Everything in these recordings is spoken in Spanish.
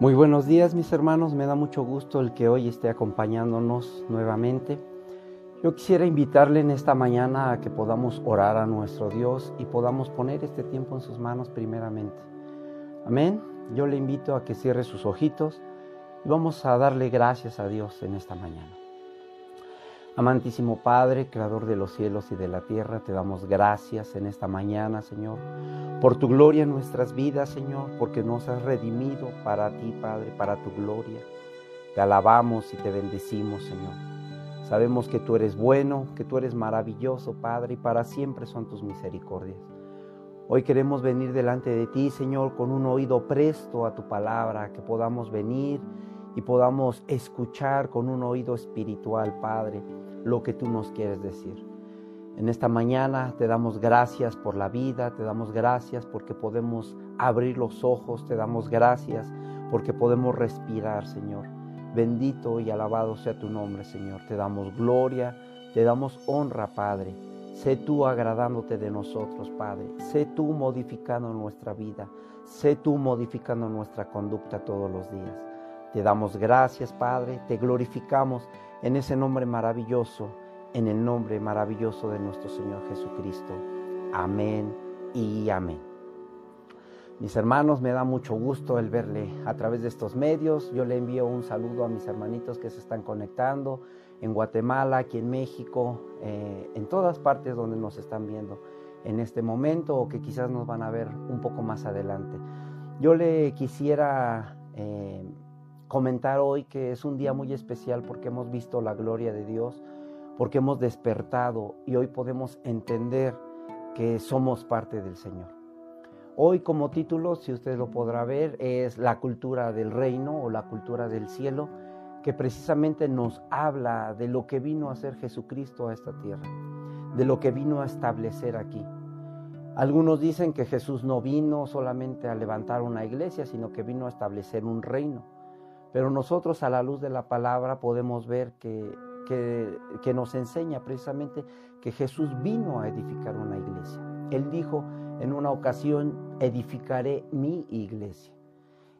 Muy buenos días mis hermanos, me da mucho gusto el que hoy esté acompañándonos nuevamente. Yo quisiera invitarle en esta mañana a que podamos orar a nuestro Dios y podamos poner este tiempo en sus manos primeramente. Amén. Yo le invito a que cierre sus ojitos y vamos a darle gracias a Dios en esta mañana. Amantísimo Padre, Creador de los cielos y de la tierra, te damos gracias en esta mañana, Señor, por tu gloria en nuestras vidas, Señor, porque nos has redimido para ti, Padre, para tu gloria. Te alabamos y te bendecimos, Señor. Sabemos que tú eres bueno, que tú eres maravilloso, Padre, y para siempre son tus misericordias. Hoy queremos venir delante de ti, Señor, con un oído presto a tu palabra, que podamos venir y podamos escuchar con un oído espiritual, Padre, lo que tú nos quieres decir. En esta mañana te damos gracias por la vida, te damos gracias porque podemos abrir los ojos, te damos gracias porque podemos respirar, Señor. Bendito y alabado sea tu nombre, Señor. Te damos gloria, te damos honra, Padre. Sé tú agradándote de nosotros, Padre. Sé tú modificando nuestra vida. Sé tú modificando nuestra conducta todos los días. Te damos gracias, Padre, te glorificamos en ese nombre maravilloso, en el nombre maravilloso de nuestro Señor Jesucristo. Amén y amén. Mis hermanos, me da mucho gusto el verle a través de estos medios. Yo le envío un saludo a mis hermanitos que se están conectando en Guatemala, aquí en México, eh, en todas partes donde nos están viendo en este momento o que quizás nos van a ver un poco más adelante. Yo le quisiera eh, comentar hoy que es un día muy especial porque hemos visto la gloria de Dios, porque hemos despertado y hoy podemos entender que somos parte del Señor. Hoy como título, si usted lo podrá ver, es la cultura del reino o la cultura del cielo, que precisamente nos habla de lo que vino a hacer Jesucristo a esta tierra, de lo que vino a establecer aquí. Algunos dicen que Jesús no vino solamente a levantar una iglesia, sino que vino a establecer un reino. Pero nosotros a la luz de la palabra podemos ver que, que, nos enseña precisamente que Jesús vino a edificar una iglesia. Él dijo en una ocasión, edificaré mi iglesia.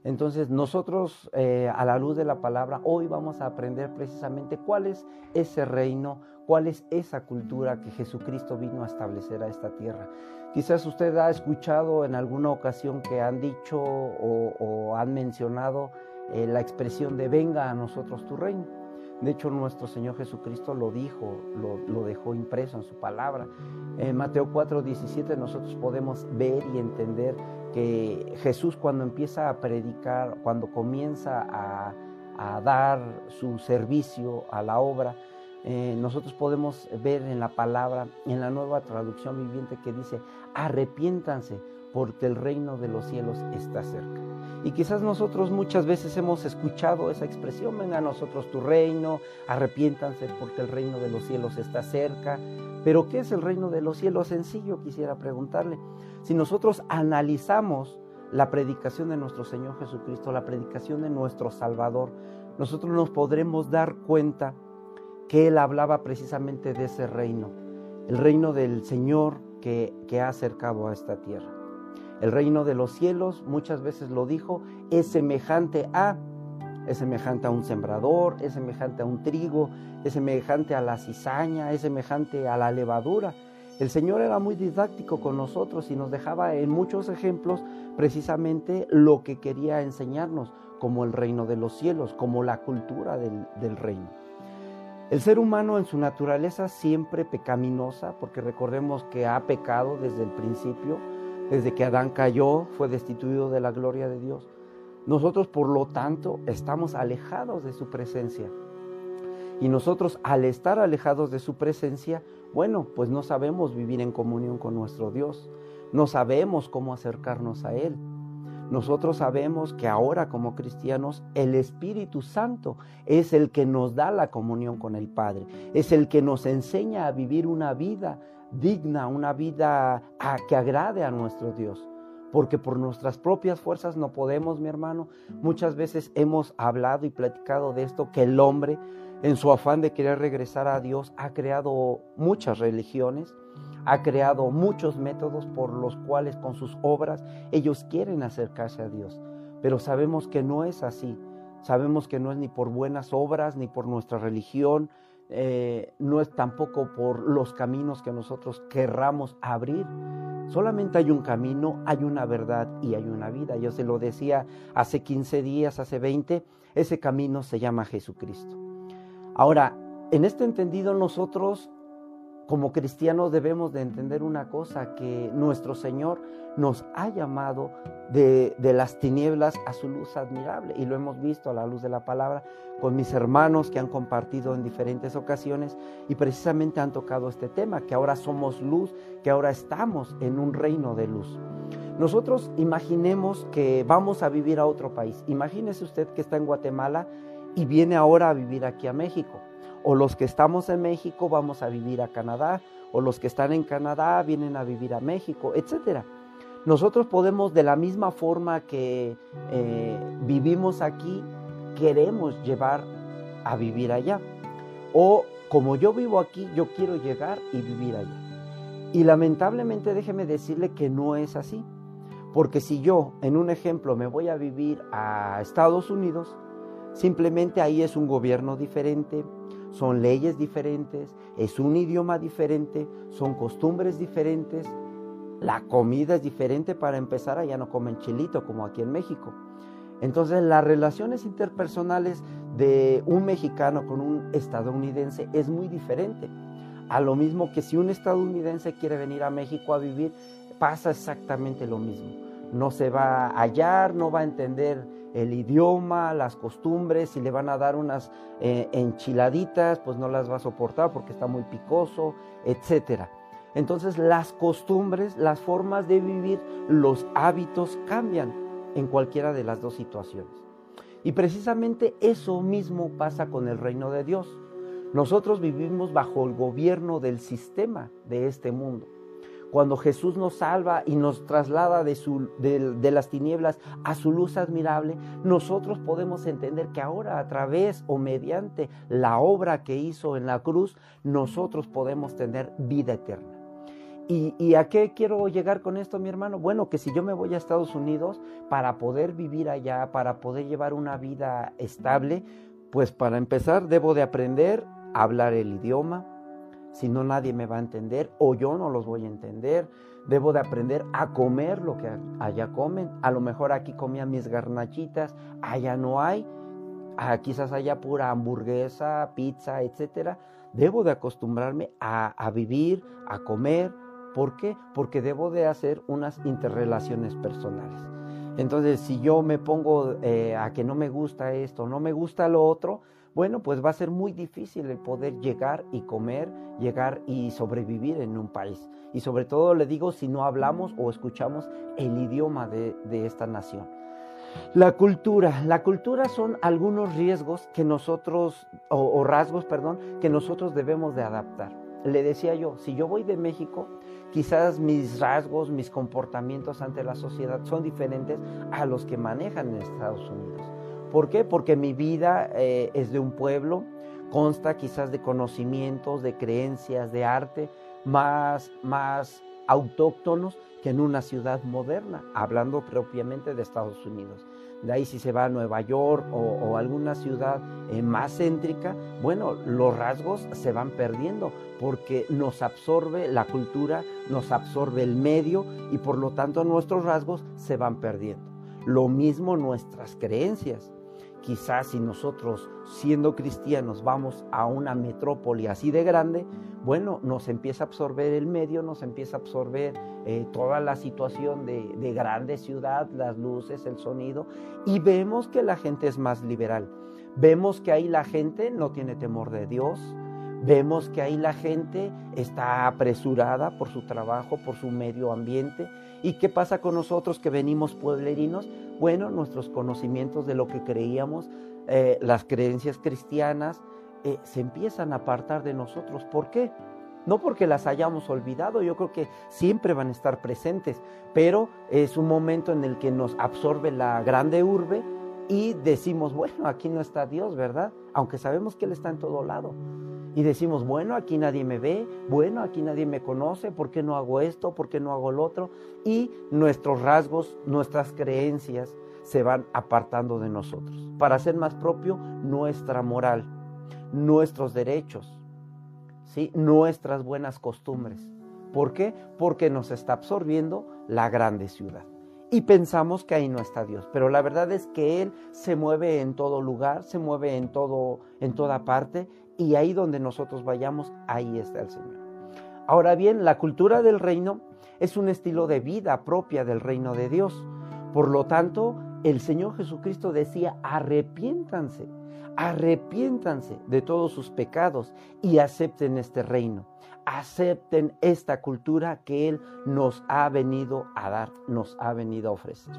Entonces nosotros eh, a la luz de la palabra hoy vamos a aprender precisamente cuál es ese reino, cuál es esa cultura que Jesucristo vino a establecer a esta tierra. Quizás usted ha escuchado en alguna ocasión que han dicho o, o han mencionado eh, la expresión de venga a nosotros tu reino. De hecho, nuestro Señor Jesucristo lo dijo, lo, dejó impreso en su palabra. En Mateo 4, 17 nosotros podemos ver y entender que Jesús cuando empieza a predicar, cuando comienza a, dar su servicio a la obra, eh, nosotros podemos ver en la palabra, en la nueva traducción viviente que dice, arrepiéntanse porque el reino de los cielos está cerca. Y quizás nosotros muchas veces hemos escuchado esa expresión, venga a nosotros tu reino, arrepiéntanse porque el reino de los cielos está cerca. Pero ¿qué es el reino de los cielos? Sencillo quisiera preguntarle. Si nosotros analizamos la predicación de nuestro Señor Jesucristo, la predicación de nuestro Salvador, nosotros nos podremos dar cuenta que Él hablaba precisamente de ese reino, el reino del Señor que, que ha acercado a esta tierra. El reino de los cielos, muchas veces lo dijo, es semejante a, es semejante a un sembrador, es semejante a un trigo, es semejante a la cizaña, es semejante a la levadura. El Señor era muy didáctico con nosotros y nos dejaba en muchos ejemplos precisamente lo que quería enseñarnos, como el reino de los cielos, como la cultura del, del reino. El ser humano en su naturaleza siempre pecaminosa, porque recordemos que ha pecado desde el principio, desde que Adán cayó, fue destituido de la gloria de Dios. Nosotros, por lo tanto, estamos alejados de su presencia. Y nosotros, al estar alejados de su presencia, bueno, pues no sabemos vivir en comunión con nuestro Dios. No sabemos cómo acercarnos a Él. Nosotros sabemos que ahora como cristianos el Espíritu Santo es el que nos da la comunión con el Padre, es el que nos enseña a vivir una vida digna, una vida que agrade a nuestro Dios. Porque por nuestras propias fuerzas no podemos, mi hermano. Muchas veces hemos hablado y platicado de esto, que el hombre, en su afán de querer regresar a Dios, ha creado muchas religiones, ha creado muchos métodos por los cuales con sus obras ellos quieren acercarse a Dios. pero sabemos que no es así. Sabemos que no es ni por buenas obras, ni por nuestra religión, eh, no es tampoco por los caminos que nosotros querramos abrir. Solamente hay un camino, hay una verdad y hay una vida. Yo se lo decía hace 15 días, hace 20, ese camino se llama Jesucristo. Ahora, en este entendido nosotros como cristianos debemos de entender una cosa, que nuestro Señor nos ha llamado de, las tinieblas a su luz admirable y lo hemos visto a la luz de la palabra con mis hermanos que han compartido en diferentes ocasiones y precisamente han tocado este tema, que ahora somos luz, que ahora estamos en un reino de luz. Nosotros imaginemos que vamos a vivir a otro país. Imagínese usted que está en Guatemala y viene ahora a vivir aquí a México o los que estamos en México vamos a vivir a Canadá, o los que están en Canadá vienen a vivir a México, etc. Nosotros podemos, de la misma forma que eh, vivimos aquí, queremos llevar a vivir allá. O como yo vivo aquí, yo quiero llegar y vivir allá. Y lamentablemente déjeme decirle que no es así. Porque si yo, en un ejemplo, me voy a vivir a Estados Unidos, simplemente ahí es un gobierno diferente, son leyes diferentes, es un idioma diferente, son costumbres diferentes, la comida es diferente para empezar, allá no comen chilito como aquí en México. Entonces las relaciones interpersonales de un mexicano con un estadounidense es muy diferente. A lo mismo que si un estadounidense quiere venir a México a vivir, pasa exactamente lo mismo. No se va a hallar, no va a entender el idioma, las costumbres, si le van a dar unas eh, enchiladitas, pues no las va a soportar porque está muy picoso, etc. Entonces las costumbres, las formas de vivir, los hábitos cambian en cualquiera de las dos situaciones. Y precisamente eso mismo pasa con el reino de Dios. Nosotros vivimos bajo el gobierno del sistema de este mundo cuando Jesús nos salva y nos traslada de, las tinieblas a su luz admirable, nosotros podemos entender que ahora a través o mediante la obra que hizo en la cruz, nosotros podemos tener vida eterna. ¿Y, ¿Y, a qué quiero llegar con esto, mi hermano? Bueno, que si yo me voy a Estados Unidos para poder vivir allá, para poder llevar una vida estable, pues para empezar debo de aprender a hablar el idioma, si no nadie me va a entender o yo no los voy a entender. Debo de aprender a comer lo que allá comen. A lo mejor aquí comían mis garnachitas, allá no hay. Ah, quizás haya pura hamburguesa, pizza, etc. Debo de acostumbrarme a, vivir, a comer. ¿Por qué? Porque debo de hacer unas interrelaciones personales. Entonces, si yo me pongo eh, a que no me gusta esto, no me gusta lo otro, bueno, pues va a ser muy difícil el poder llegar y comer, llegar y sobrevivir en un país. Y sobre todo le digo si no hablamos o escuchamos el idioma de, esta nación. La cultura. La cultura son algunos riesgos que nosotros, o, rasgos, perdón, que nosotros debemos de adaptar. Le decía yo, si yo voy de México, quizás mis rasgos, mis comportamientos ante la sociedad son diferentes a los que manejan en Estados Unidos. ¿Por qué? Porque mi vida eh, es de un pueblo, consta quizás de conocimientos, de creencias, de arte más, más autóctonos que en una ciudad moderna, hablando propiamente de Estados Unidos. De ahí si se va a Nueva York o, alguna ciudad eh, más céntrica, bueno, los rasgos se van perdiendo porque nos absorbe la cultura, nos absorbe el medio y por lo tanto nuestros rasgos se van perdiendo. Lo mismo nuestras creencias. Quizás si nosotros, siendo cristianos, vamos a una metrópoli así de grande, bueno, nos empieza a absorber el medio, nos empieza a absorber eh, toda la situación de, de grande ciudad, las luces, el sonido, y vemos que la gente es más liberal. Vemos que ahí la gente no tiene temor de Dios, Vemos que ahí la gente está apresurada por su trabajo, por su medio ambiente. ¿Y qué pasa con nosotros que venimos pueblerinos? Bueno, nuestros conocimientos de lo que creíamos, eh, las creencias cristianas, eh, se empiezan a apartar de nosotros. ¿Por qué? No porque las hayamos olvidado, yo creo que siempre van a estar presentes, pero es un momento en el que nos absorbe la grande urbe y decimos, bueno, aquí no está Dios, ¿verdad? Aunque sabemos que Él está en todo lado y decimos, bueno, aquí nadie me ve, bueno, aquí nadie me conoce, ¿por qué no hago esto? ¿Por qué no hago lo otro? Y nuestros rasgos, nuestras creencias, se van apartando de nosotros, para hacer más propio nuestra moral, nuestros derechos, ¿sí? nuestras buenas costumbres. ¿Por qué? Porque nos está absorbiendo la grande ciudad. Y pensamos que ahí no está Dios, pero la verdad es que Él se mueve en todo lugar, se mueve en, todo, en toda parte, y ahí donde nosotros vayamos, ahí está el Señor. Ahora bien, la cultura del reino es un estilo de vida propia del reino de Dios. Por lo tanto, el Señor Jesucristo decía, arrepiéntanse, arrepiéntanse de todos sus pecados y acepten este reino acepten esta cultura que Él nos ha venido a dar, nos ha venido a ofrecer.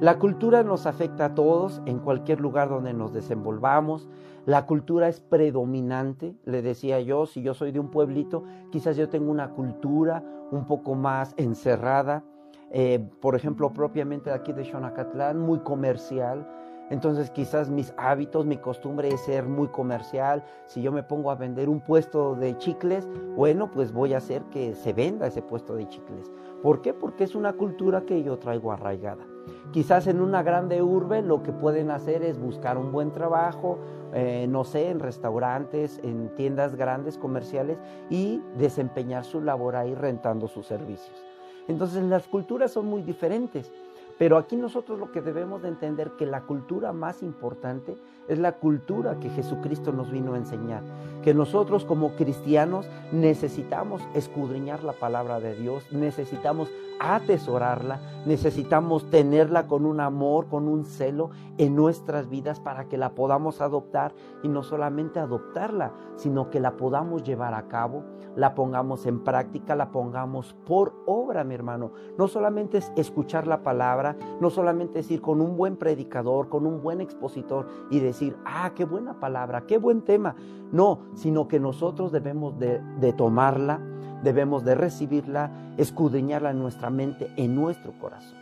La cultura nos afecta a todos en cualquier lugar donde nos desenvolvamos. La cultura es predominante, le decía yo, si yo soy de un pueblito, quizás yo tengo una cultura un poco más encerrada, eh, por ejemplo, propiamente de aquí de Xonacatlán, muy comercial, entonces quizás mis hábitos, mi costumbre es ser muy comercial. Si yo me pongo a vender un puesto de chicles, bueno, pues voy a hacer que se venda ese puesto de chicles. ¿Por qué? Porque es una cultura que yo traigo arraigada. Quizás en una grande urbe lo que pueden hacer es buscar un buen trabajo, eh, no sé, en restaurantes, en tiendas grandes comerciales y desempeñar su labor ahí rentando sus servicios. Entonces las culturas son muy diferentes. Pero aquí nosotros lo que debemos de entender que la cultura más importante es la cultura que Jesucristo nos vino a enseñar. Que nosotros como cristianos necesitamos escudriñar la palabra de Dios, necesitamos atesorarla, necesitamos tenerla con un amor, con un celo en nuestras vidas para que la podamos adoptar y no solamente adoptarla, sino que la podamos llevar a cabo, la pongamos en práctica, la pongamos por obra, mi hermano. No solamente es escuchar la palabra, no solamente es ir con un buen predicador, con un buen expositor y decir, ah, qué buena palabra, qué buen tema. No, sino que nosotros debemos de, tomarla, debemos de recibirla, escudriñarla en nuestra mente, en nuestro corazón.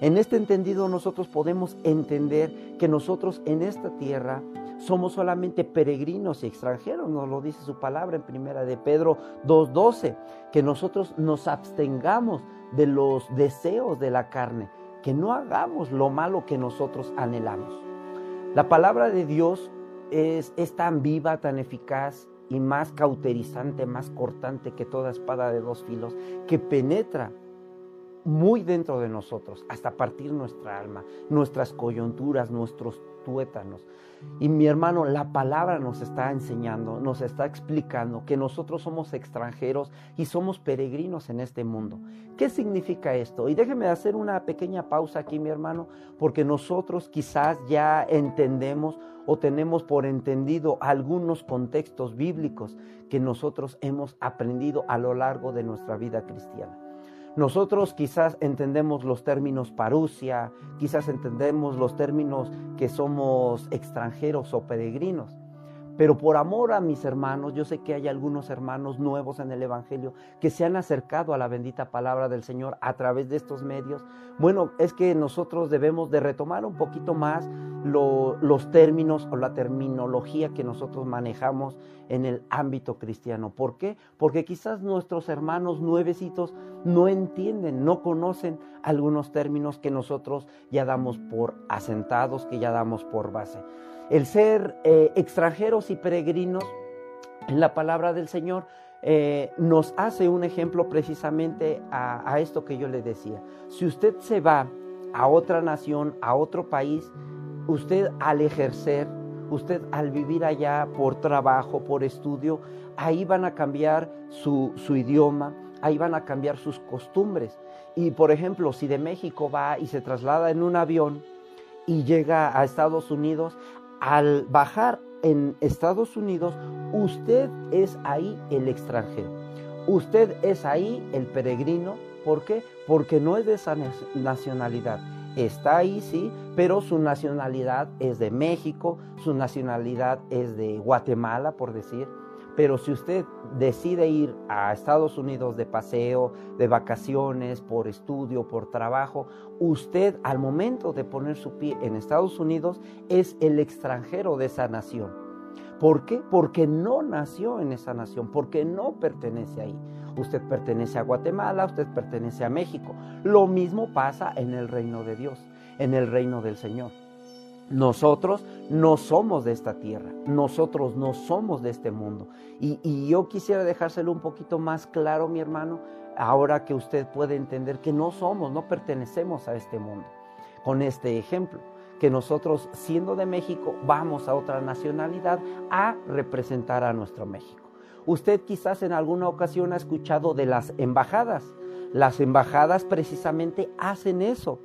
En este entendido nosotros podemos entender que nosotros en esta tierra somos solamente peregrinos y extranjeros, nos lo dice su palabra en primera de Pedro 2:12, que nosotros nos abstengamos de los deseos de la carne, que no hagamos lo malo que nosotros anhelamos. La palabra de Dios es, tan viva, tan eficaz y más cauterizante, más cortante que toda espada de dos filos, que penetra muy dentro de nosotros, hasta partir nuestra alma, nuestras coyunturas, nuestros tuétanos. Y mi hermano, la palabra nos está enseñando, nos está explicando que nosotros somos extranjeros y somos peregrinos en este mundo. ¿Qué significa esto? Y déjeme hacer una pequeña pausa aquí, mi hermano, porque nosotros quizás ya entendemos o tenemos por entendido algunos contextos bíblicos que nosotros hemos aprendido a lo largo de nuestra vida cristiana. Nosotros quizás entendemos los términos parusia, quizás entendemos los términos que somos extranjeros o peregrinos, pero por amor a mis hermanos, yo sé que hay algunos hermanos nuevos en el Evangelio que se han acercado a la bendita palabra del Señor a través de estos medios. Bueno, es que nosotros debemos de retomar un poquito más los términos o la terminología que nosotros manejamos en el ámbito cristiano. ¿Por qué? Porque quizás nuestros hermanos nuevecitos no entienden, no conocen algunos términos que nosotros ya damos por asentados, que ya damos por base. El ser eh, extranjeros y peregrinos en la palabra del Señor eh, nos hace un ejemplo precisamente a, esto que yo le decía. Si usted se va a otra nación, a otro país, usted al ejercer, usted al vivir allá por trabajo, por estudio, ahí van a cambiar su, idioma, ahí van a cambiar sus costumbres. Y por ejemplo, si de México va y se traslada en un avión y llega a Estados Unidos, al bajar en Estados Unidos, usted es ahí el extranjero. Usted es ahí el peregrino. ¿Por qué? Porque no es de esa nacionalidad. Está ahí, sí, pero su nacionalidad es de México, su nacionalidad es de Guatemala, por decir pero si usted decide ir a Estados Unidos de paseo, de vacaciones, por estudio, por trabajo, usted al momento de poner su pie en Estados Unidos es el extranjero de esa nación. ¿Por qué? Porque no nació en esa nación, porque no pertenece ahí. Usted pertenece a Guatemala, usted pertenece a México. Lo mismo pasa en el reino de Dios. en el reino del Señor. Nosotros no somos de esta tierra, nosotros no somos de este mundo. Y, yo quisiera dejárselo un poquito más claro, mi hermano, ahora que usted puede entender que no somos, no pertenecemos a este mundo. Con este ejemplo, que nosotros siendo de México vamos a otra nacionalidad a representar a nuestro México. Usted quizás en alguna ocasión ha escuchado de las embajadas. Las embajadas precisamente hacen eso,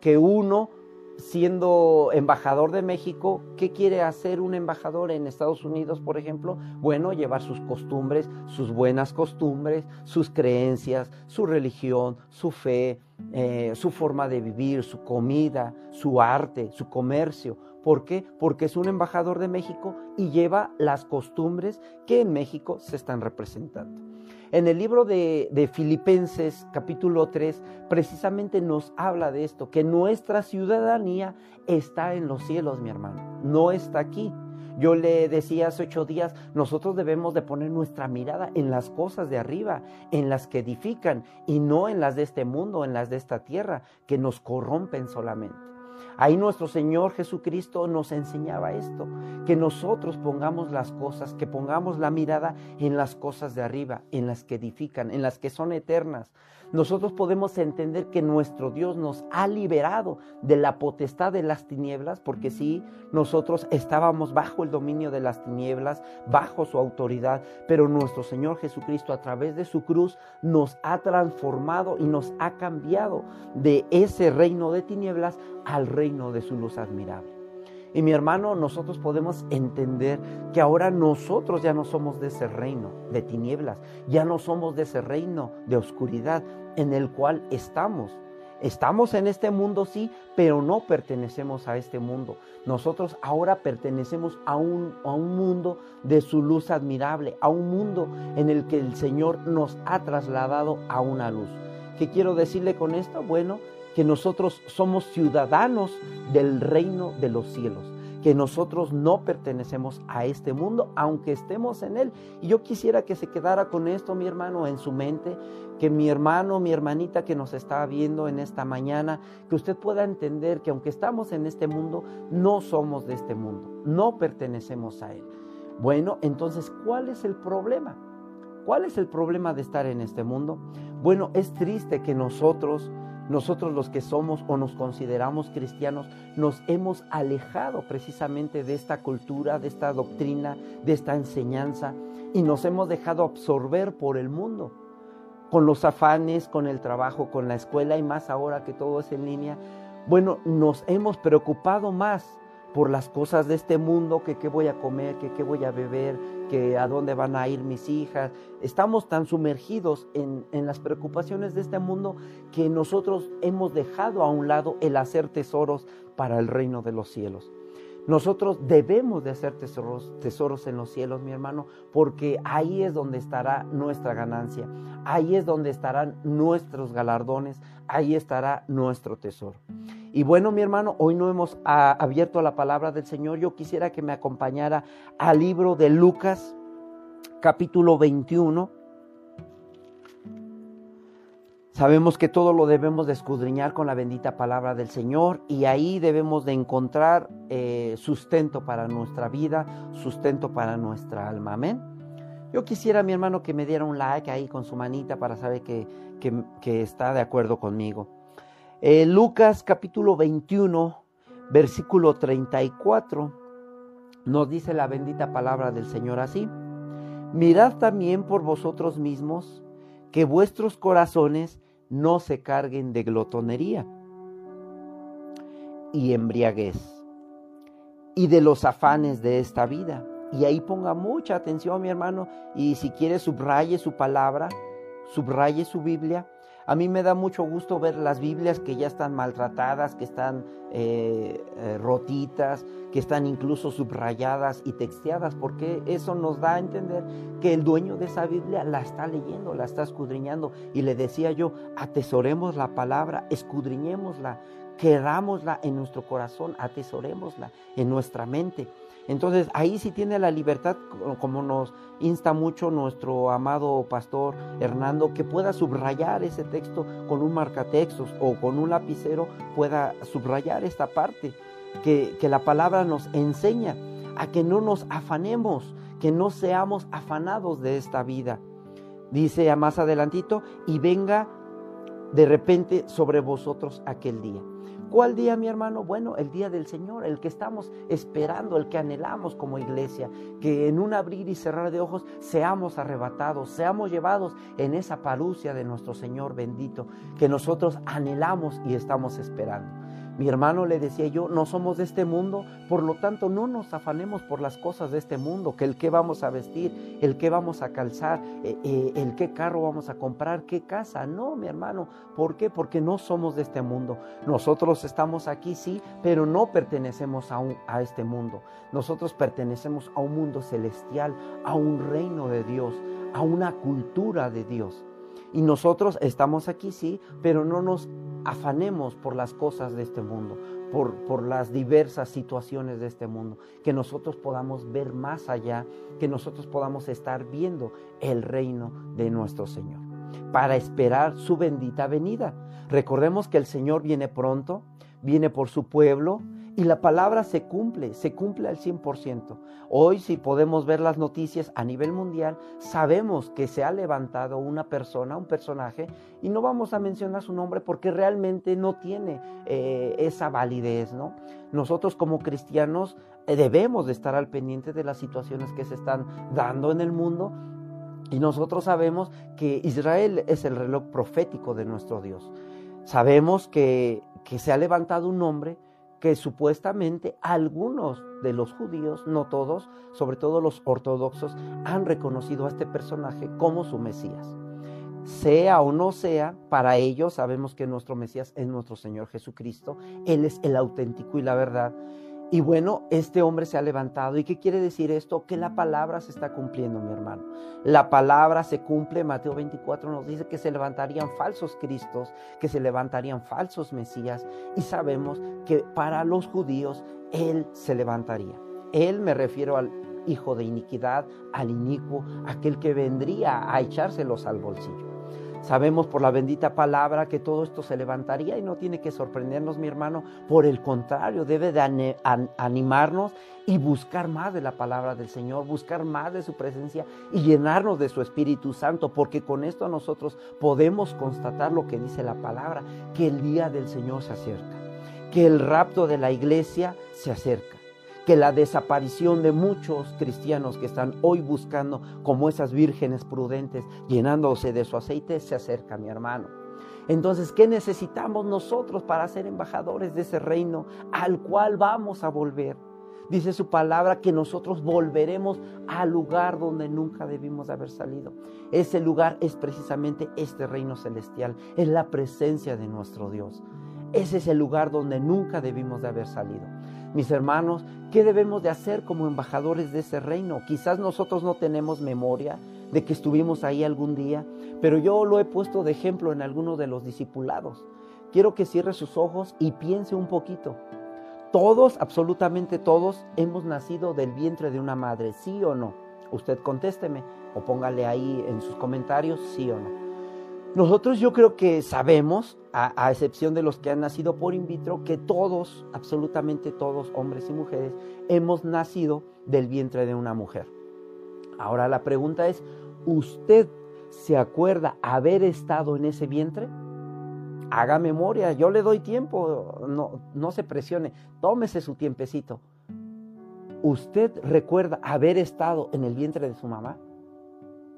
que uno siendo embajador de México, ¿qué quiere hacer un embajador en Estados Unidos, por ejemplo? Bueno, llevar sus costumbres, sus buenas costumbres, sus creencias, su religión, su fe, eh, su forma de vivir, su comida, su arte, su comercio. ¿Por qué? Porque es un embajador de México y lleva las costumbres que en México se están representando. En el libro de, Filipenses capítulo 3 precisamente nos habla de esto, que nuestra ciudadanía está en los cielos, mi hermano, no está aquí. Yo le decía hace ocho días, nosotros debemos de poner nuestra mirada en las cosas de arriba, en las que edifican y no en las de este mundo, en las de esta tierra, que nos corrompen solamente. Ahí nuestro Señor Jesucristo nos enseñaba esto, que nosotros pongamos las cosas, que pongamos la mirada en las cosas de arriba, en las que edifican, en las que son eternas, nosotros podemos entender que nuestro Dios nos ha liberado de la potestad de las tinieblas, porque sí, nosotros estábamos bajo el dominio de las tinieblas, bajo su autoridad, pero nuestro Señor Jesucristo a través de su cruz nos ha transformado y nos ha cambiado de ese reino de tinieblas al reino de su luz admirable. Y mi hermano, nosotros podemos entender que ahora nosotros ya no somos de ese reino de tinieblas, ya no somos de ese reino de oscuridad en el cual estamos. Estamos en este mundo, sí, pero no pertenecemos a este mundo. Nosotros ahora pertenecemos a un, a un mundo de su luz admirable, a un mundo en el que el Señor nos ha trasladado a una luz. ¿Qué quiero decirle con esto? Bueno, que nosotros somos ciudadanos del reino de los cielos, que nosotros no pertenecemos a este mundo, aunque estemos en él. Y yo quisiera que se quedara con esto, mi hermano, en su mente, que mi hermano, mi hermanita que nos está viendo en esta mañana, que usted pueda entender que aunque estamos en este mundo, no somos de este mundo, no pertenecemos a él. Bueno, entonces, ¿cuál es el problema? ¿Cuál es el problema de estar en este mundo? Bueno, es triste que nosotros nosotros los que somos o nos consideramos cristianos nos hemos alejado precisamente de esta cultura, de esta doctrina, de esta enseñanza y nos hemos dejado absorber por el mundo, con los afanes, con el trabajo, con la escuela y más ahora que todo es en línea. Bueno, nos hemos preocupado más por las cosas de este mundo, que qué voy a comer, que qué voy a beber, que a dónde van a ir mis hijas. Estamos tan sumergidos en, en, las preocupaciones de este mundo que nosotros hemos dejado a un lado el hacer tesoros para el reino de los cielos. Nosotros debemos de hacer tesoros, tesoros en los cielos, mi hermano, porque ahí es donde estará nuestra ganancia, ahí es donde estarán nuestros galardones, ahí estará nuestro tesoro. Y bueno, mi hermano, hoy no hemos ah, abierto la palabra del Señor. Yo quisiera que me acompañara al libro de Lucas, capítulo 21 Sabemos que todo lo debemos de escudriñar con la bendita palabra del Señor y ahí debemos de encontrar eh, sustento para nuestra vida, sustento para nuestra alma. Amén. Yo quisiera, mi hermano, que me diera un like ahí con su manita para saber que, que, está de acuerdo conmigo. Eh, Lucas capítulo 21, versículo 34, nos dice la bendita palabra del Señor así. Mirad también por vosotros mismos que vuestros corazones no se carguen de glotonería y embriaguez y de los afanes de esta vida. Y ahí ponga mucha atención, mi hermano, y si quiere subraye su palabra, subraye su Biblia a mí me da mucho gusto ver las Biblias que ya están maltratadas, que están eh, eh, rotitas, que están incluso subrayadas y texteadas, porque eso nos da a entender que el dueño de esa Biblia la está leyendo, la está escudriñando. Y le decía yo, atesoremos la palabra, escudriñémosla, querámosla en nuestro corazón, atesorémosla en nuestra mente. Entonces ahí sí tiene la libertad, como nos insta mucho nuestro amado pastor Hernando, que pueda subrayar ese texto con un marcatextos o con un lapicero, pueda subrayar esta parte, que, que la palabra nos enseña a que no nos afanemos, que no seamos afanados de esta vida. Dice más adelantito, y venga de repente sobre vosotros aquel día. ¿Cuál día, mi hermano? Bueno, el día del Señor, el que estamos esperando, el que anhelamos como iglesia, que en un abrir y cerrar de ojos seamos arrebatados, seamos llevados en esa parucia de nuestro Señor bendito, que nosotros anhelamos y estamos esperando. Mi hermano le decía yo, no somos de este mundo, por lo tanto no nos afanemos por las cosas de este mundo, que el que vamos a vestir, el que vamos a calzar, eh, eh, el qué carro vamos a comprar, qué casa. No, mi hermano, ¿por qué? Porque no somos de este mundo. Nosotros estamos aquí, sí, pero no pertenecemos a, a este mundo. Nosotros pertenecemos a un mundo celestial, a un reino de Dios, a una cultura de Dios. Y nosotros estamos aquí, sí, pero no nos afanemos por las cosas de este mundo, por, por, las diversas situaciones de este mundo, que nosotros podamos ver más allá, que nosotros podamos estar viendo el reino de nuestro Señor, para esperar su bendita venida. Recordemos que el Señor viene pronto, viene por su pueblo, y la palabra se cumple, se cumple al 100%. Hoy si podemos ver las noticias a nivel mundial, sabemos que se ha levantado una persona, un personaje, y no vamos a mencionar su nombre porque realmente no tiene eh, esa validez, ¿no? Nosotros como cristianos eh, debemos de estar al pendiente de las situaciones que se están dando en el mundo y nosotros sabemos que Israel es el reloj profético de nuestro Dios. Sabemos que, que se ha levantado un hombre que supuestamente algunos de los judíos, no todos, sobre todo los ortodoxos, han reconocido a este personaje como su Mesías. Sea o no sea, para ellos sabemos que nuestro Mesías es nuestro Señor Jesucristo, Él es el auténtico y la verdad. Y bueno, este hombre se ha levantado. ¿Y qué quiere decir esto? Que la palabra se está cumpliendo, mi hermano. La palabra se cumple. Mateo 24 nos dice que se levantarían falsos cristos, que se levantarían falsos mesías. Y sabemos que para los judíos Él se levantaría. Él me refiero al hijo de iniquidad, al inicuo, aquel que vendría a echárselos al bolsillo. Sabemos por la bendita palabra que todo esto se levantaría y no tiene que sorprendernos, mi hermano. Por el contrario, debe de animarnos y buscar más de la palabra del Señor, buscar más de su presencia y llenarnos de su Espíritu Santo, porque con esto nosotros podemos constatar lo que dice la palabra, que el día del Señor se acerca, que el rapto de la iglesia se acerca que la desaparición de muchos cristianos que están hoy buscando como esas vírgenes prudentes, llenándose de su aceite, se acerca, mi hermano. Entonces, ¿qué necesitamos nosotros para ser embajadores de ese reino al cual vamos a volver? Dice su palabra que nosotros volveremos al lugar donde nunca debimos haber salido. Ese lugar es precisamente este reino celestial, es la presencia de nuestro Dios. Ese es el lugar donde nunca debimos de haber salido. Mis hermanos, ¿qué debemos de hacer como embajadores de ese reino? Quizás nosotros no tenemos memoria de que estuvimos ahí algún día, pero yo lo he puesto de ejemplo en algunos de los discipulados. Quiero que cierre sus ojos y piense un poquito. Todos, absolutamente todos, hemos nacido del vientre de una madre, ¿sí o no? Usted contésteme o póngale ahí en sus comentarios, sí o no. Nosotros yo creo que sabemos, a, excepción de los que han nacido por in vitro, que todos, absolutamente todos, hombres y mujeres, hemos nacido del vientre de una mujer. Ahora la pregunta es, ¿usted se acuerda haber estado en ese vientre? Haga memoria, yo le doy tiempo, no, no se presione, tómese su tiempecito. ¿Usted recuerda haber estado en el vientre de su mamá?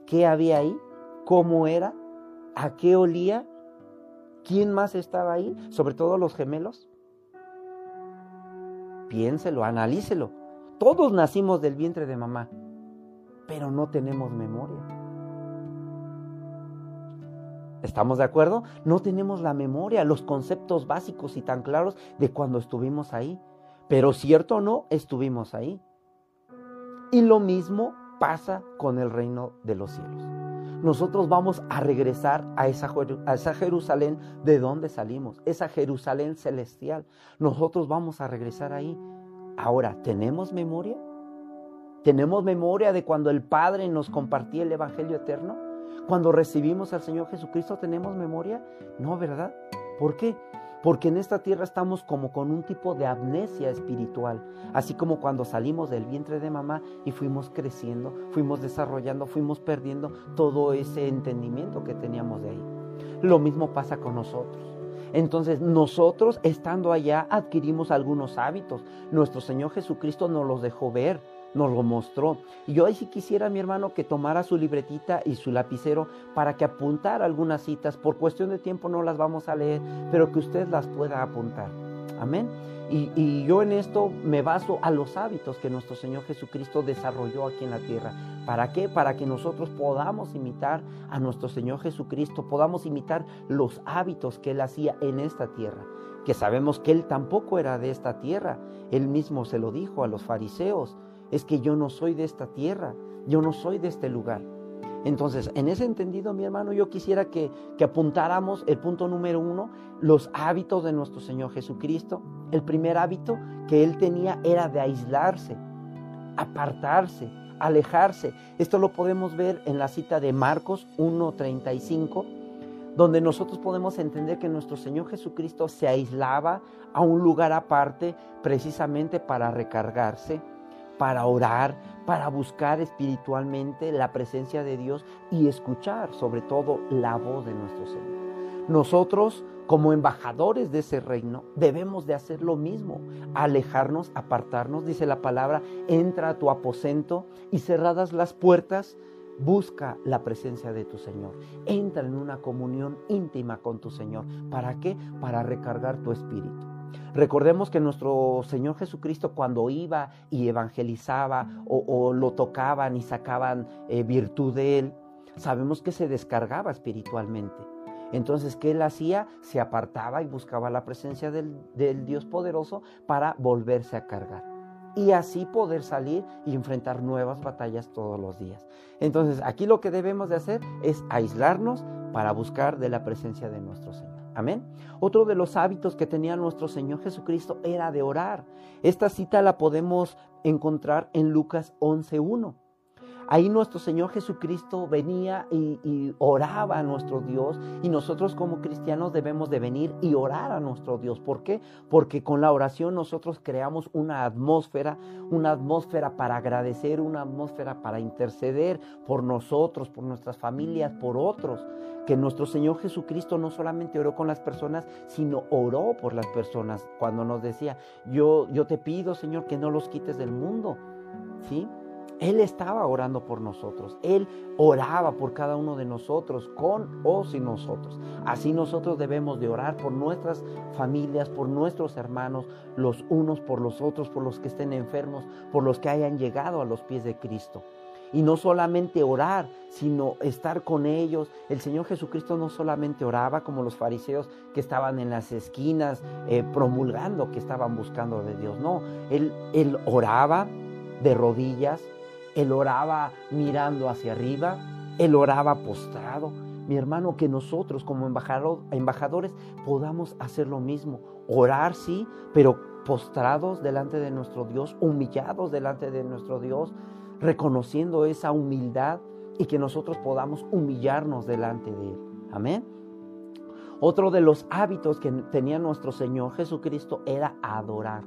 ¿Qué había ahí? ¿Cómo era? ¿A qué olía? ¿Quién más estaba ahí? Sobre todo los gemelos. Piénselo, analícelo. Todos nacimos del vientre de mamá, pero no tenemos memoria. ¿Estamos de acuerdo? No tenemos la memoria, los conceptos básicos y tan claros de cuando estuvimos ahí. Pero cierto o no, estuvimos ahí. Y lo mismo pasa con el reino de los cielos. Nosotros vamos a regresar a esa, Jerusalén de donde salimos, esa Jerusalén celestial. Nosotros vamos a regresar ahí. Ahora, ¿tenemos memoria? ¿Tenemos memoria de cuando el Padre nos compartía el Evangelio eterno? Cuando recibimos al Señor Jesucristo, ¿tenemos memoria? No, ¿verdad? ¿Por qué? Porque en esta tierra estamos como con un tipo de amnesia espiritual, así como cuando salimos del vientre de mamá y fuimos creciendo, fuimos desarrollando, fuimos perdiendo todo ese entendimiento que teníamos de ahí. Lo mismo pasa con nosotros. Entonces nosotros estando allá adquirimos algunos hábitos. Nuestro Señor Jesucristo nos los dejó ver nos lo mostró. Y yo ahí sí quisiera, mi hermano, que tomara su libretita y su lapicero para que apuntara algunas citas. Por cuestión de tiempo no las vamos a leer, pero que usted las pueda apuntar. Amén. Y, y, yo en esto me baso a los hábitos que nuestro Señor Jesucristo desarrolló aquí en la tierra. ¿Para qué? Para que nosotros podamos imitar a nuestro Señor Jesucristo, podamos imitar los hábitos que Él hacía en esta tierra. Que sabemos que Él tampoco era de esta tierra. Él mismo se lo dijo a los fariseos es que yo no soy de esta tierra, yo no soy de este lugar. Entonces, en ese entendido, mi hermano, yo quisiera que, que, apuntáramos el punto número uno, los hábitos de nuestro Señor Jesucristo. El primer hábito que él tenía era de aislarse, apartarse, alejarse. Esto lo podemos ver en la cita de Marcos 1.35, donde nosotros podemos entender que nuestro Señor Jesucristo se aislaba a un lugar aparte precisamente para recargarse para orar, para buscar espiritualmente la presencia de Dios y escuchar sobre todo la voz de nuestro Señor. Nosotros como embajadores de ese reino debemos de hacer lo mismo, alejarnos, apartarnos, dice la palabra, entra a tu aposento y cerradas las puertas, busca la presencia de tu Señor. Entra en una comunión íntima con tu Señor. ¿Para qué? Para recargar tu espíritu. Recordemos que nuestro Señor Jesucristo cuando iba y evangelizaba o, lo tocaban y sacaban eh, virtud de él, sabemos que se descargaba espiritualmente. Entonces, ¿qué él hacía? Se apartaba y buscaba la presencia del, del Dios poderoso para volverse a cargar y así poder salir y enfrentar nuevas batallas todos los días. Entonces, aquí lo que debemos de hacer es aislarnos para buscar de la presencia de nuestro Señor. Amén. Otro de los hábitos que tenía nuestro Señor Jesucristo era de orar. Esta cita la podemos encontrar en Lucas 11.1. Ahí nuestro Señor Jesucristo venía y, oraba a nuestro Dios y nosotros como cristianos debemos de venir y orar a nuestro Dios. ¿Por qué? Porque con la oración nosotros creamos una atmósfera, una atmósfera para agradecer, una atmósfera para interceder por nosotros, por nuestras familias, por otros. Que nuestro Señor Jesucristo no solamente oró con las personas, sino oró por las personas cuando nos decía, yo, yo te pido Señor que no los quites del mundo. ¿Sí? Él estaba orando por nosotros. Él oraba por cada uno de nosotros, con o sin nosotros. Así nosotros debemos de orar por nuestras familias, por nuestros hermanos, los unos por los otros, por los que estén enfermos, por los que hayan llegado a los pies de Cristo. Y no solamente orar, sino estar con ellos. El Señor Jesucristo no solamente oraba como los fariseos que estaban en las esquinas eh, promulgando que estaban buscando de Dios. No, él, él oraba de rodillas, él oraba mirando hacia arriba, él oraba postrado. Mi hermano, que nosotros como embajadores podamos hacer lo mismo. Orar, sí, pero postrados delante de nuestro Dios, humillados delante de nuestro Dios, reconociendo esa humildad y que nosotros podamos humillarnos delante de Él. Amén. Otro de los hábitos que tenía nuestro Señor Jesucristo era adorar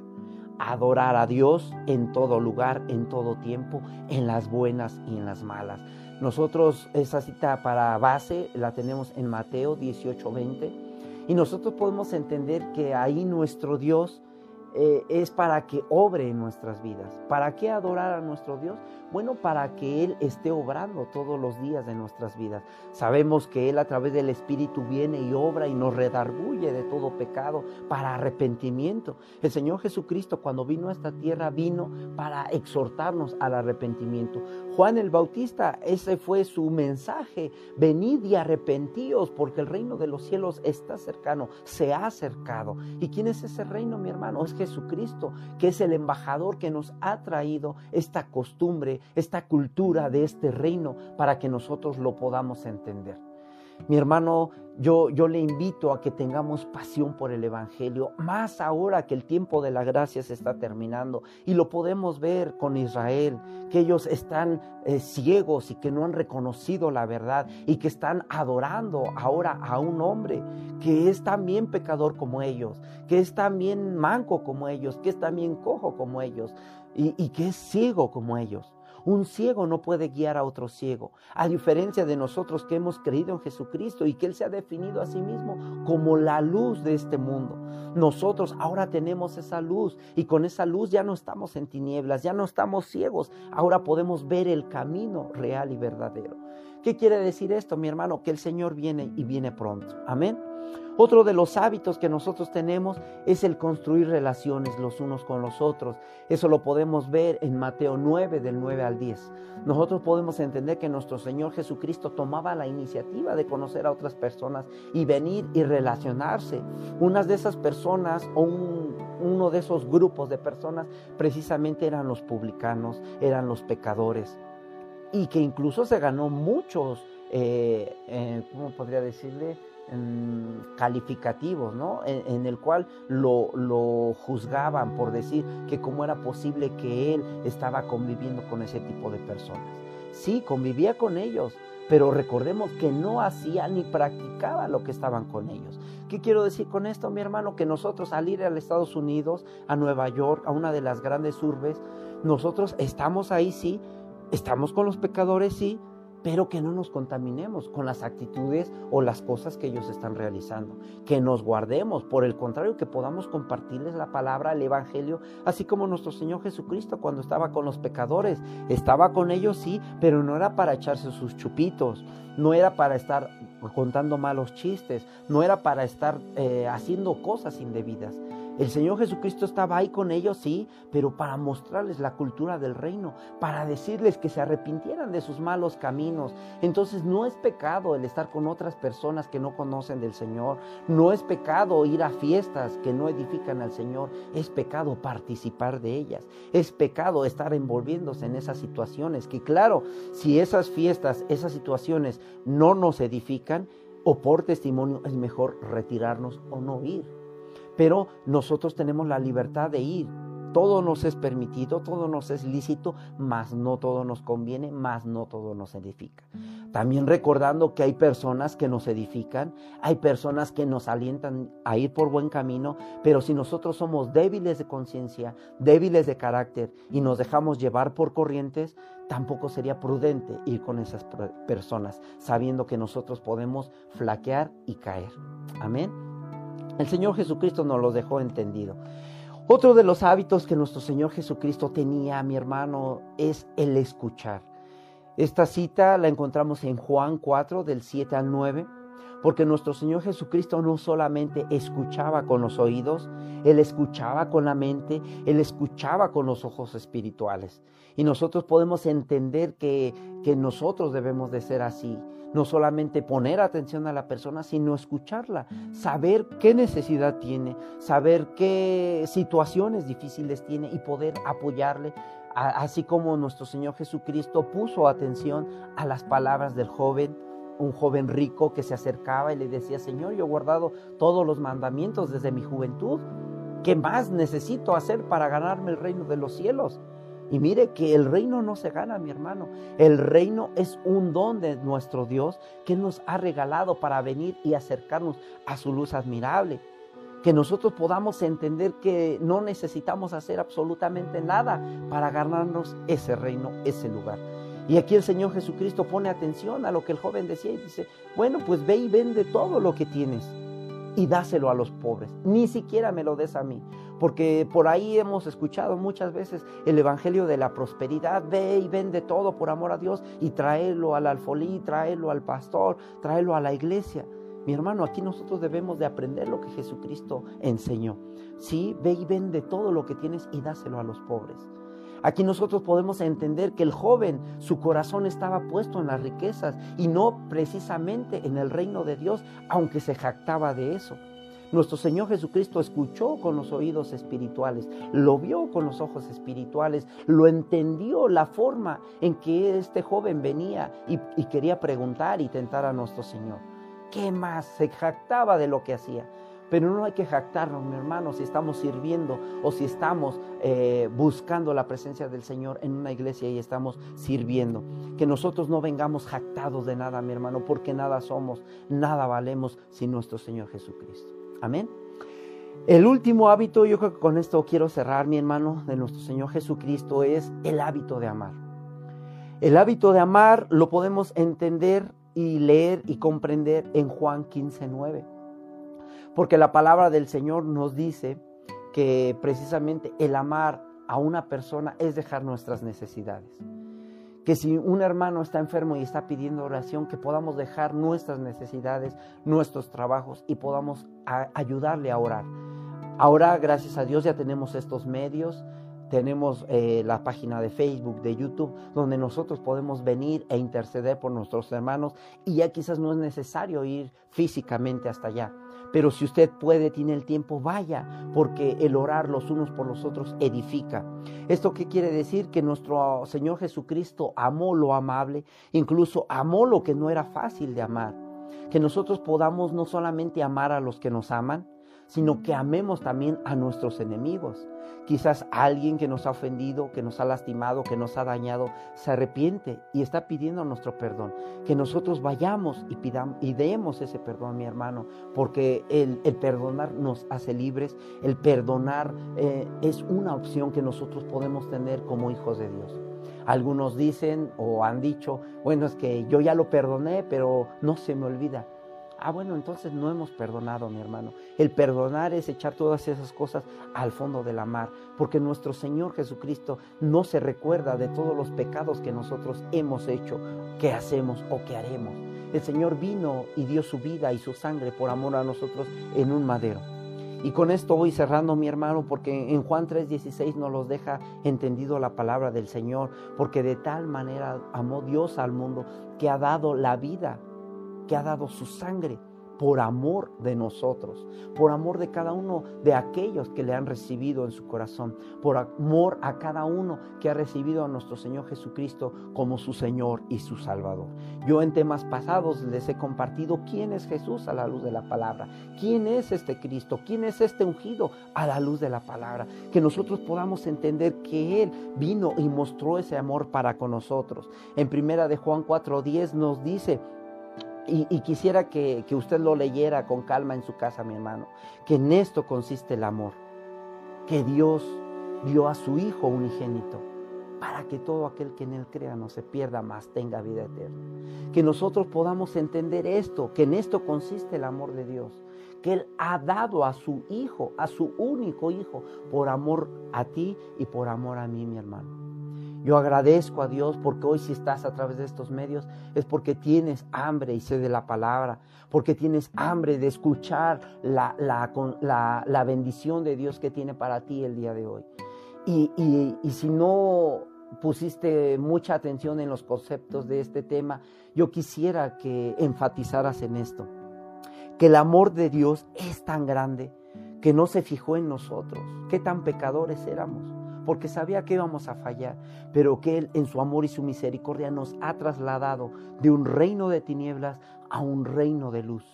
adorar a Dios en todo lugar, en todo tiempo, en las buenas y en las malas. Nosotros esa cita para base la tenemos en Mateo 18:20 y nosotros podemos entender que ahí nuestro Dios eh, es para que obre en nuestras vidas. ¿Para qué adorar a nuestro Dios? Bueno, para que Él esté obrando todos los días de nuestras vidas. Sabemos que Él a través del Espíritu viene y obra y nos redarguye de todo pecado para arrepentimiento. El Señor Jesucristo cuando vino a esta tierra vino para exhortarnos al arrepentimiento. Juan el Bautista, ese fue su mensaje. Venid y arrepentíos porque el reino de los cielos está cercano, se ha acercado. ¿Y quién es ese reino, mi hermano? Es Jesucristo, que es el embajador que nos ha traído esta costumbre, esta cultura de este reino para que nosotros lo podamos entender. Mi hermano, yo, yo le invito a que tengamos pasión por el Evangelio, más ahora que el tiempo de la gracia se está terminando. Y lo podemos ver con Israel, que ellos están eh, ciegos y que no han reconocido la verdad y que están adorando ahora a un hombre que es también pecador como ellos, que es también manco como ellos, que es también cojo como ellos y, y que es ciego como ellos. Un ciego no puede guiar a otro ciego, a diferencia de nosotros que hemos creído en Jesucristo y que Él se ha definido a sí mismo como la luz de este mundo. Nosotros ahora tenemos esa luz y con esa luz ya no estamos en tinieblas, ya no estamos ciegos, ahora podemos ver el camino real y verdadero. ¿Qué quiere decir esto, mi hermano? Que el Señor viene y viene pronto. Amén. Otro de los hábitos que nosotros tenemos es el construir relaciones los unos con los otros. Eso lo podemos ver en Mateo 9, del 9 al 10. Nosotros podemos entender que nuestro Señor Jesucristo tomaba la iniciativa de conocer a otras personas y venir y relacionarse. Unas de esas personas o uno de esos grupos de personas precisamente eran los publicanos, eran los pecadores y que incluso se ganó muchos, eh, eh, ¿cómo podría decirle? Calificativos, ¿no? En, el cual lo, lo, juzgaban por decir que cómo era posible que él estaba conviviendo con ese tipo de personas. Sí, convivía con ellos, pero recordemos que no hacía ni practicaba lo que estaban con ellos. ¿Qué quiero decir con esto, mi hermano? Que nosotros al ir a Estados Unidos, a Nueva York, a una de las grandes urbes, nosotros estamos ahí, sí, Estamos con los pecadores, sí, pero que no nos contaminemos con las actitudes o las cosas que ellos están realizando. Que nos guardemos, por el contrario, que podamos compartirles la palabra, el Evangelio, así como nuestro Señor Jesucristo cuando estaba con los pecadores. Estaba con ellos, sí, pero no era para echarse sus chupitos, no era para estar contando malos chistes, no era para estar eh, haciendo cosas indebidas. El Señor Jesucristo estaba ahí con ellos, sí, pero para mostrarles la cultura del reino, para decirles que se arrepintieran de sus malos caminos. Entonces no es pecado el estar con otras personas que no conocen del Señor, no es pecado ir a fiestas que no edifican al Señor, es pecado participar de ellas, es pecado estar envolviéndose en esas situaciones, que claro, si esas fiestas, esas situaciones no nos edifican, o por testimonio es mejor retirarnos o no ir pero nosotros tenemos la libertad de ir. Todo nos es permitido, todo nos es lícito, mas no todo nos conviene, mas no todo nos edifica. También recordando que hay personas que nos edifican, hay personas que nos alientan a ir por buen camino, pero si nosotros somos débiles de conciencia, débiles de carácter y nos dejamos llevar por corrientes, tampoco sería prudente ir con esas personas, sabiendo que nosotros podemos flaquear y caer. Amén. El Señor Jesucristo nos lo dejó entendido. Otro de los hábitos que nuestro Señor Jesucristo tenía, mi hermano, es el escuchar. Esta cita la encontramos en Juan 4, del 7 al 9, porque nuestro Señor Jesucristo no solamente escuchaba con los oídos, Él escuchaba con la mente, Él escuchaba con los ojos espirituales. Y nosotros podemos entender que, que nosotros debemos de ser así no solamente poner atención a la persona, sino escucharla, saber qué necesidad tiene, saber qué situaciones difíciles tiene y poder apoyarle, así como nuestro Señor Jesucristo puso atención a las palabras del joven, un joven rico que se acercaba y le decía, Señor, yo he guardado todos los mandamientos desde mi juventud. ¿Qué más necesito hacer para ganarme el reino de los cielos? Y mire que el reino no se gana, mi hermano. El reino es un don de nuestro Dios que nos ha regalado para venir y acercarnos a su luz admirable. Que nosotros podamos entender que no necesitamos hacer absolutamente nada para ganarnos ese reino, ese lugar. Y aquí el Señor Jesucristo pone atención a lo que el joven decía y dice, bueno, pues ve y vende todo lo que tienes y dáselo a los pobres. Ni siquiera me lo des a mí, porque por ahí hemos escuchado muchas veces el evangelio de la prosperidad. Ve y vende todo por amor a Dios y tráelo al alfolí, tráelo al pastor, tráelo a la iglesia. Mi hermano, aquí nosotros debemos de aprender lo que Jesucristo enseñó. Sí, ve y vende todo lo que tienes y dáselo a los pobres. Aquí nosotros podemos entender que el joven, su corazón estaba puesto en las riquezas y no precisamente en el reino de Dios, aunque se jactaba de eso. Nuestro Señor Jesucristo escuchó con los oídos espirituales, lo vio con los ojos espirituales, lo entendió la forma en que este joven venía y, quería preguntar y tentar a nuestro Señor. ¿Qué más? Se jactaba de lo que hacía. Pero no hay que jactarnos, mi hermano, si estamos sirviendo o si estamos eh, buscando la presencia del Señor en una iglesia y estamos sirviendo. Que nosotros no vengamos jactados de nada, mi hermano, porque nada somos, nada valemos sin nuestro Señor Jesucristo. Amén. El último hábito, yo creo que con esto quiero cerrar, mi hermano, de nuestro Señor Jesucristo, es el hábito de amar. El hábito de amar lo podemos entender y leer y comprender en Juan 15, 9. Porque la palabra del Señor nos dice que precisamente el amar a una persona es dejar nuestras necesidades. Que si un hermano está enfermo y está pidiendo oración, que podamos dejar nuestras necesidades, nuestros trabajos y podamos ayudarle a orar. Ahora, gracias a Dios, ya tenemos estos medios, tenemos eh, la página de Facebook, de YouTube, donde nosotros podemos venir e interceder por nuestros hermanos y ya quizás no es necesario ir físicamente hasta allá. Pero si usted puede, tiene el tiempo, vaya, porque el orar los unos por los otros edifica. ¿Esto qué quiere decir? Que nuestro Señor Jesucristo amó lo amable, incluso amó lo que no era fácil de amar. Que nosotros podamos no solamente amar a los que nos aman, sino que amemos también a nuestros enemigos. Quizás alguien que nos ha ofendido, que nos ha lastimado, que nos ha dañado, se arrepiente y está pidiendo nuestro perdón. Que nosotros vayamos y, pidamos, y demos ese perdón, mi hermano, porque el, perdonar nos hace libres, el perdonar eh, es una opción que nosotros podemos tener como hijos de Dios. Algunos dicen o han dicho, bueno, es que yo ya lo perdoné, pero no se me olvida. Ah, bueno, entonces no hemos perdonado, mi hermano. El perdonar es echar todas esas cosas al fondo de la mar, porque nuestro Señor Jesucristo no se recuerda de todos los pecados que nosotros hemos hecho, que hacemos o que haremos. El Señor vino y dio su vida y su sangre por amor a nosotros en un madero. Y con esto voy cerrando, mi hermano, porque en Juan 3:16 nos los deja entendido la palabra del Señor, porque de tal manera amó Dios al mundo que ha dado la vida que ha dado su sangre por amor de nosotros, por amor de cada uno de aquellos que le han recibido en su corazón, por amor a cada uno que ha recibido a nuestro Señor Jesucristo como su Señor y su Salvador. Yo en temas pasados les he compartido quién es Jesús a la luz de la palabra, quién es este Cristo, quién es este ungido a la luz de la palabra, que nosotros podamos entender que Él vino y mostró ese amor para con nosotros. En primera de Juan 4:10 nos dice, y, quisiera que, que, usted lo leyera con calma en su casa, mi hermano, que en esto consiste el amor, que Dios dio a su Hijo unigénito para que todo aquel que en Él crea no se pierda más, tenga vida eterna. Que nosotros podamos entender esto, que en esto consiste el amor de Dios, que Él ha dado a su Hijo, a su único Hijo, por amor a ti y por amor a mí, mi hermano. Yo agradezco a Dios porque hoy si estás a través de estos medios es porque tienes hambre y sed de la palabra, porque tienes hambre de escuchar la, la, bendición de Dios que tiene para ti el día de hoy. Y, y si no pusiste mucha atención en los conceptos de este tema, yo quisiera que enfatizaras en esto, que el amor de Dios es tan grande que no se fijó en nosotros, qué tan pecadores éramos porque sabía que íbamos a fallar, pero que Él en su amor y su misericordia nos ha trasladado de un reino de tinieblas a un reino de luz.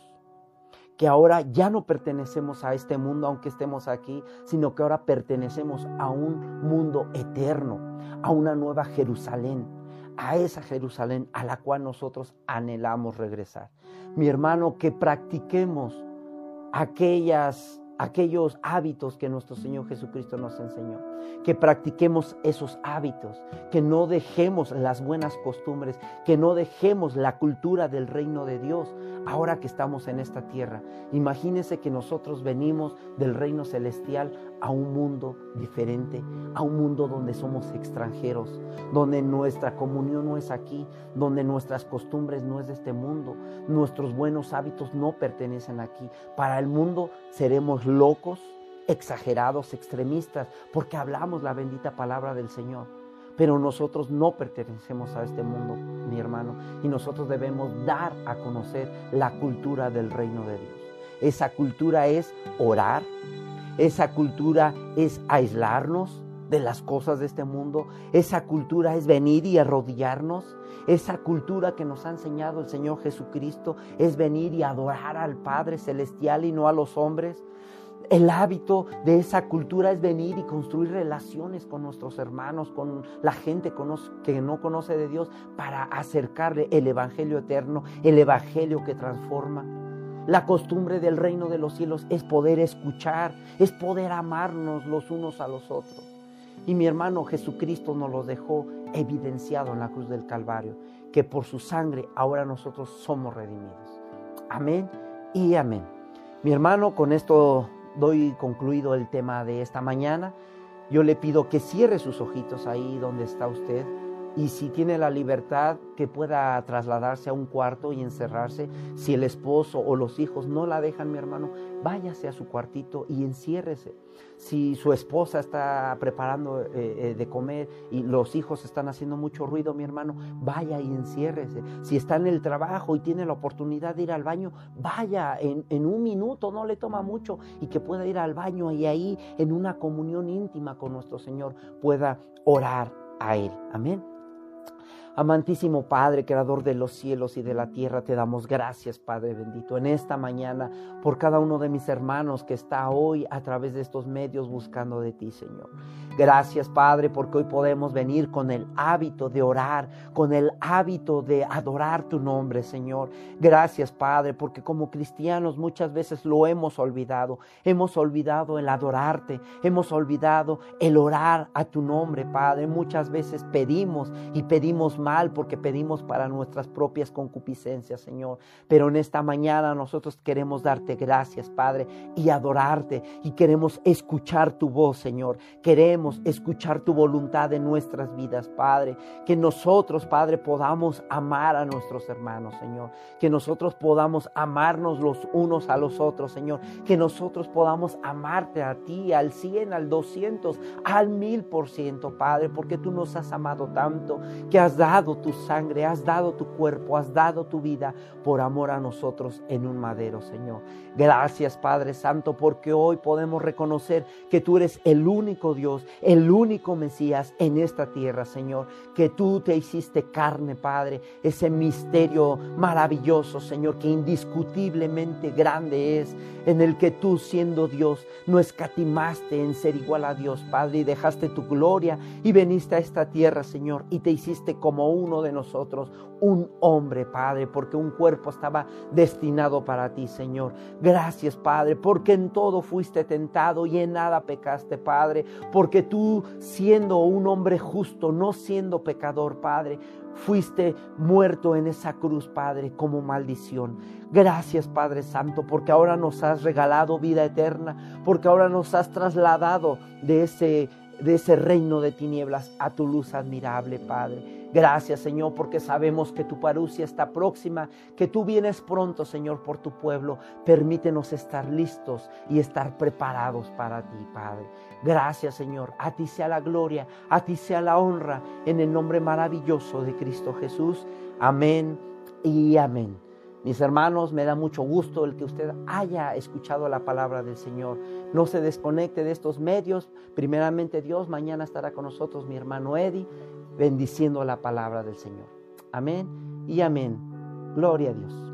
Que ahora ya no pertenecemos a este mundo aunque estemos aquí, sino que ahora pertenecemos a un mundo eterno, a una nueva Jerusalén, a esa Jerusalén a la cual nosotros anhelamos regresar. Mi hermano, que practiquemos aquellas aquellos hábitos que nuestro Señor Jesucristo nos enseñó. Que practiquemos esos hábitos, que no dejemos las buenas costumbres, que no dejemos la cultura del reino de Dios ahora que estamos en esta tierra. Imagínense que nosotros venimos del reino celestial a un mundo diferente, a un mundo donde somos extranjeros, donde nuestra comunión no es aquí, donde nuestras costumbres no es de este mundo, nuestros buenos hábitos no pertenecen aquí. Para el mundo seremos locos, exagerados, extremistas, porque hablamos la bendita palabra del Señor. Pero nosotros no pertenecemos a este mundo, mi hermano, y nosotros debemos dar a conocer la cultura del reino de Dios. Esa cultura es orar. Esa cultura es aislarnos de las cosas de este mundo. Esa cultura es venir y arrodillarnos. Esa cultura que nos ha enseñado el Señor Jesucristo es venir y adorar al Padre Celestial y no a los hombres. El hábito de esa cultura es venir y construir relaciones con nuestros hermanos, con la gente que no conoce de Dios, para acercarle el Evangelio eterno, el Evangelio que transforma. La costumbre del reino de los cielos es poder escuchar, es poder amarnos los unos a los otros. Y mi hermano Jesucristo nos lo dejó evidenciado en la cruz del Calvario, que por su sangre ahora nosotros somos redimidos. Amén y amén. Mi hermano, con esto doy concluido el tema de esta mañana. Yo le pido que cierre sus ojitos ahí donde está usted y si tiene la libertad que pueda trasladarse a un cuarto y encerrarse, si el esposo o los hijos no la dejan, mi hermano, váyase a su cuartito y enciérrese. Si su esposa está preparando eh, eh, de comer y los hijos están haciendo mucho ruido, mi hermano, vaya y enciérrese. Si está en el trabajo y tiene la oportunidad de ir al baño, vaya en, en un minuto, no le toma mucho y que pueda ir al baño y ahí en una comunión íntima con nuestro Señor pueda orar a Él. Amén. Amantísimo Padre, Creador de los cielos y de la tierra, te damos gracias, Padre bendito, en esta mañana por cada uno de mis hermanos que está hoy a través de estos medios buscando de ti, Señor. Gracias, Padre, porque hoy podemos venir con el hábito de orar, con el hábito de adorar tu nombre, Señor. Gracias, Padre, porque como cristianos muchas veces lo hemos olvidado. Hemos olvidado el adorarte, hemos olvidado el orar a tu nombre, Padre. Muchas veces pedimos y pedimos mal porque pedimos para nuestras propias concupiscencias, Señor. Pero en esta mañana nosotros queremos darte gracias, Padre, y adorarte y queremos escuchar tu voz, Señor. Queremos escuchar tu voluntad en nuestras vidas, Padre. Que nosotros, Padre, podamos amar a nuestros hermanos, Señor. Que nosotros podamos amarnos los unos a los otros, Señor. Que nosotros podamos amarte a ti al 100, al 200, al mil por ciento, Padre, porque tú nos has amado tanto que has dado dado tu sangre, has dado tu cuerpo, has dado tu vida por amor a nosotros en un madero, Señor. Gracias, Padre Santo, porque hoy podemos reconocer que tú eres el único Dios, el único Mesías en esta tierra, Señor. Que tú te hiciste carne, Padre, ese misterio maravilloso, Señor, que indiscutiblemente grande es, en el que tú siendo Dios no escatimaste en ser igual a Dios, Padre, y dejaste tu gloria y veniste a esta tierra, Señor, y te hiciste como uno de nosotros, un hombre, Padre, porque un cuerpo estaba destinado para ti, Señor. Gracias, Padre, porque en todo fuiste tentado y en nada pecaste, Padre, porque tú siendo un hombre justo, no siendo pecador, Padre, fuiste muerto en esa cruz, Padre, como maldición. Gracias, Padre Santo, porque ahora nos has regalado vida eterna, porque ahora nos has trasladado de ese de ese reino de tinieblas a tu luz admirable, Padre. Gracias, Señor, porque sabemos que tu parucia está próxima, que tú vienes pronto, Señor, por tu pueblo. Permítenos estar listos y estar preparados para ti, Padre. Gracias, Señor. A ti sea la gloria, a ti sea la honra, en el nombre maravilloso de Cristo Jesús. Amén y amén. Mis hermanos, me da mucho gusto el que usted haya escuchado la palabra del Señor. No se desconecte de estos medios. Primeramente Dios, mañana estará con nosotros mi hermano Eddie bendiciendo la palabra del Señor. Amén y amén. Gloria a Dios.